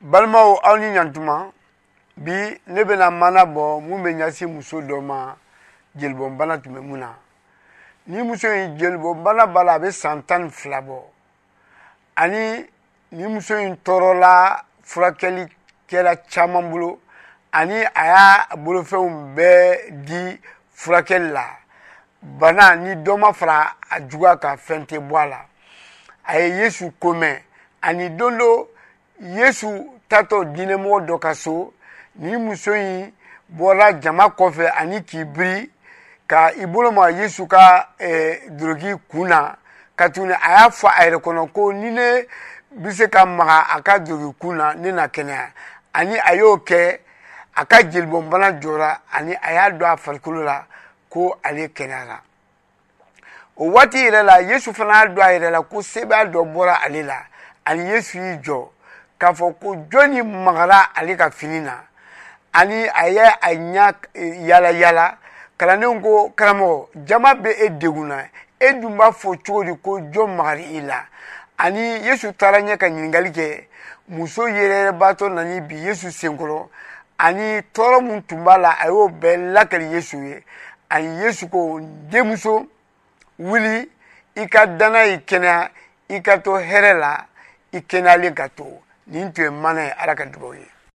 balimaw aw ni ɲantuma bi ne bɛna mana bɔ mun bɛ ɲɛsin muso dɔ ma jelibɔnbana tun bɛ mun na ni muso in jelibɔnbana b'a la a bɛ san tan ni fila bɔ ani ni muso in tɔɔrɔla furakɛli kɛla caman bolo ani a y'a bolofɛnw bɛɛ di furakɛli la bana ni dɔ ma fara a juguya ka fɛn tɛ bɔ a la a ye yesu ko mɛn ani don dɔ yesu tatɔ diinɛmɔgɔ dɔ ka so ni muso in bɔra jama kɔfɛ ani k'i biri ka i bolo ma yesu ka eh, duloki kun na ka tuguni a y'a fɔ a yɛrɛ kɔnɔ ko ni ne bɛ se ka maga a ka duloki kun na ne na kɛnɛya ani a y'o kɛ a ka jelibɔnbana jɔra ani a y'a don a farikolo la ko ale kɛnɛyara o waati yɛrɛ la yesu fana y'a don a yɛrɛ la ko sebaaya dɔ bɔra ale la ani yesu y'i jɔ k'a fɔ ko jɔnni magara ale ka fini na ani a ye a ɲa e, yala yala kalandenw ko karamɔgɔ jama bɛ e degun na e dun b'a fɔ cogo di ko jɔn magari i la ani yesu taara ɲɛ ka ɲininkali kɛ muso yɛrɛyɛrɛbaatɔ nani bi yesu senkɔrɔ ani tɔɔrɔ min tun b'a la a y'o bɛɛ lakali yesu ye ani yesu ko denmuso wuli i ka dana y'i kɛnɛya i ka to hɛrɛ la i kɛnɛyalen ka to nin tun ye mana ye ala ka dugawu ye